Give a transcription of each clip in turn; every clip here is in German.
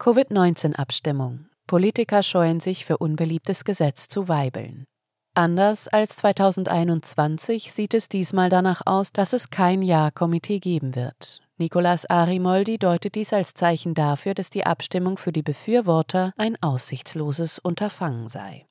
Covid-19-Abstimmung. Politiker scheuen sich für unbeliebtes Gesetz zu weibeln. Anders als 2021 sieht es diesmal danach aus, dass es kein Ja-Komitee geben wird. Nicolas Arimoldi deutet dies als Zeichen dafür, dass die Abstimmung für die Befürworter ein aussichtsloses Unterfangen sei.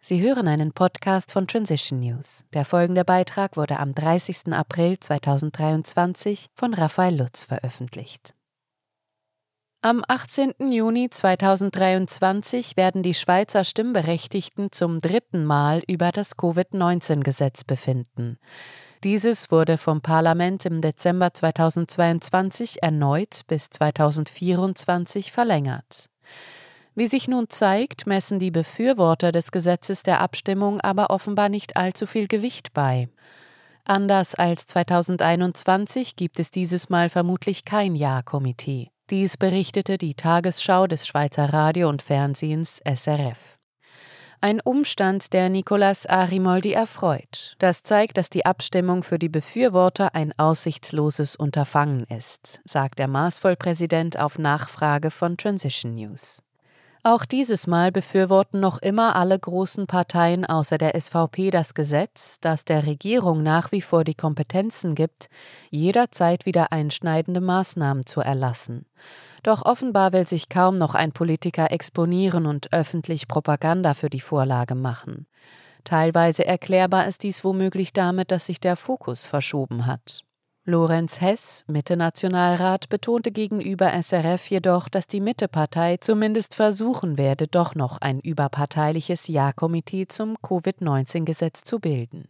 Sie hören einen Podcast von Transition News. Der folgende Beitrag wurde am 30. April 2023 von Raphael Lutz veröffentlicht. Am 18. Juni 2023 werden die Schweizer Stimmberechtigten zum dritten Mal über das Covid-19-Gesetz befinden. Dieses wurde vom Parlament im Dezember 2022 erneut bis 2024 verlängert. Wie sich nun zeigt, messen die Befürworter des Gesetzes der Abstimmung aber offenbar nicht allzu viel Gewicht bei. Anders als 2021 gibt es dieses Mal vermutlich kein Ja-Komitee. Dies berichtete die Tagesschau des Schweizer Radio und Fernsehens SRF. Ein Umstand, der Nicolas Arimoldi erfreut. Das zeigt, dass die Abstimmung für die Befürworter ein aussichtsloses Unterfangen ist, sagt der Maßvollpräsident auf Nachfrage von Transition News. Auch dieses Mal befürworten noch immer alle großen Parteien außer der SVP das Gesetz, das der Regierung nach wie vor die Kompetenzen gibt, jederzeit wieder einschneidende Maßnahmen zu erlassen. Doch offenbar will sich kaum noch ein Politiker exponieren und öffentlich Propaganda für die Vorlage machen. Teilweise erklärbar ist dies womöglich damit, dass sich der Fokus verschoben hat. Lorenz Hess, Mitte-Nationalrat, betonte gegenüber SRF jedoch, dass die Mitte-Partei zumindest versuchen werde, doch noch ein überparteiliches Ja-Komitee zum Covid-19-Gesetz zu bilden.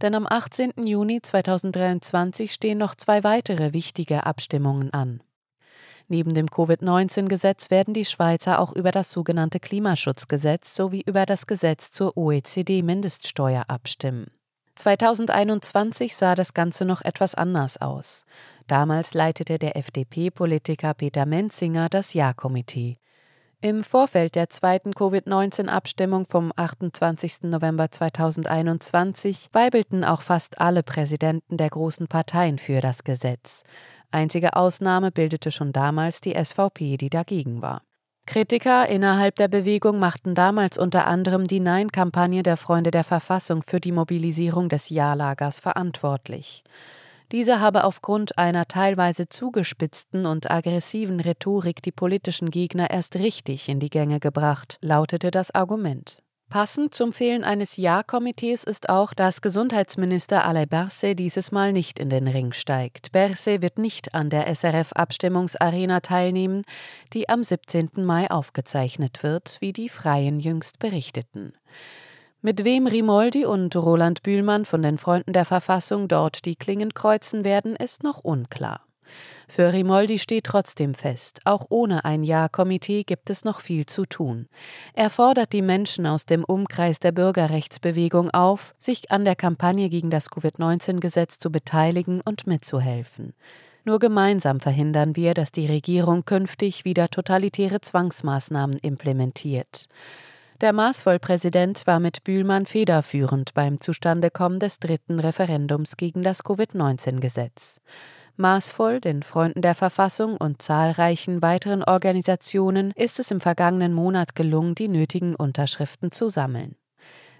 Denn am 18. Juni 2023 stehen noch zwei weitere wichtige Abstimmungen an. Neben dem Covid-19-Gesetz werden die Schweizer auch über das sogenannte Klimaschutzgesetz sowie über das Gesetz zur OECD-Mindeststeuer abstimmen. 2021 sah das Ganze noch etwas anders aus. Damals leitete der FDP-Politiker Peter Menzinger das Ja-Komitee. Im Vorfeld der zweiten Covid-19-Abstimmung vom 28. November 2021 weibelten auch fast alle Präsidenten der großen Parteien für das Gesetz. Einzige Ausnahme bildete schon damals die SVP, die dagegen war. Kritiker innerhalb der Bewegung machten damals unter anderem die Nein-Kampagne der Freunde der Verfassung für die Mobilisierung des Ja-Lagers verantwortlich. Diese habe aufgrund einer teilweise zugespitzten und aggressiven Rhetorik die politischen Gegner erst richtig in die Gänge gebracht, lautete das Argument. Passend zum Fehlen eines Ja-Komitees ist auch, dass Gesundheitsminister Alain Berset dieses Mal nicht in den Ring steigt. Berset wird nicht an der SRF-Abstimmungsarena teilnehmen, die am 17. Mai aufgezeichnet wird, wie die Freien jüngst berichteten. Mit wem Rimoldi und Roland Bühlmann von den Freunden der Verfassung dort die Klingen kreuzen werden, ist noch unklar. Für Rimoldi steht trotzdem fest, auch ohne ein Ja-Komitee gibt es noch viel zu tun. Er fordert die Menschen aus dem Umkreis der Bürgerrechtsbewegung auf, sich an der Kampagne gegen das Covid-19-Gesetz zu beteiligen und mitzuhelfen. Nur gemeinsam verhindern wir, dass die Regierung künftig wieder totalitäre Zwangsmaßnahmen implementiert. Der Maßvollpräsident war mit Bühlmann federführend beim Zustandekommen des dritten Referendums gegen das Covid-19-Gesetz maßvoll, den Freunden der Verfassung und zahlreichen weiteren Organisationen ist es im vergangenen Monat gelungen, die nötigen Unterschriften zu sammeln.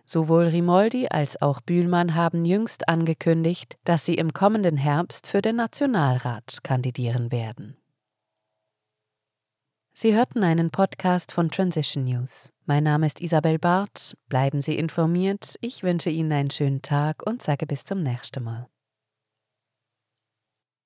Sowohl Rimoldi als auch Bühlmann haben jüngst angekündigt, dass sie im kommenden Herbst für den Nationalrat kandidieren werden. Sie hörten einen Podcast von Transition News. Mein Name ist Isabel Barth. Bleiben Sie informiert. Ich wünsche Ihnen einen schönen Tag und sage bis zum nächsten Mal.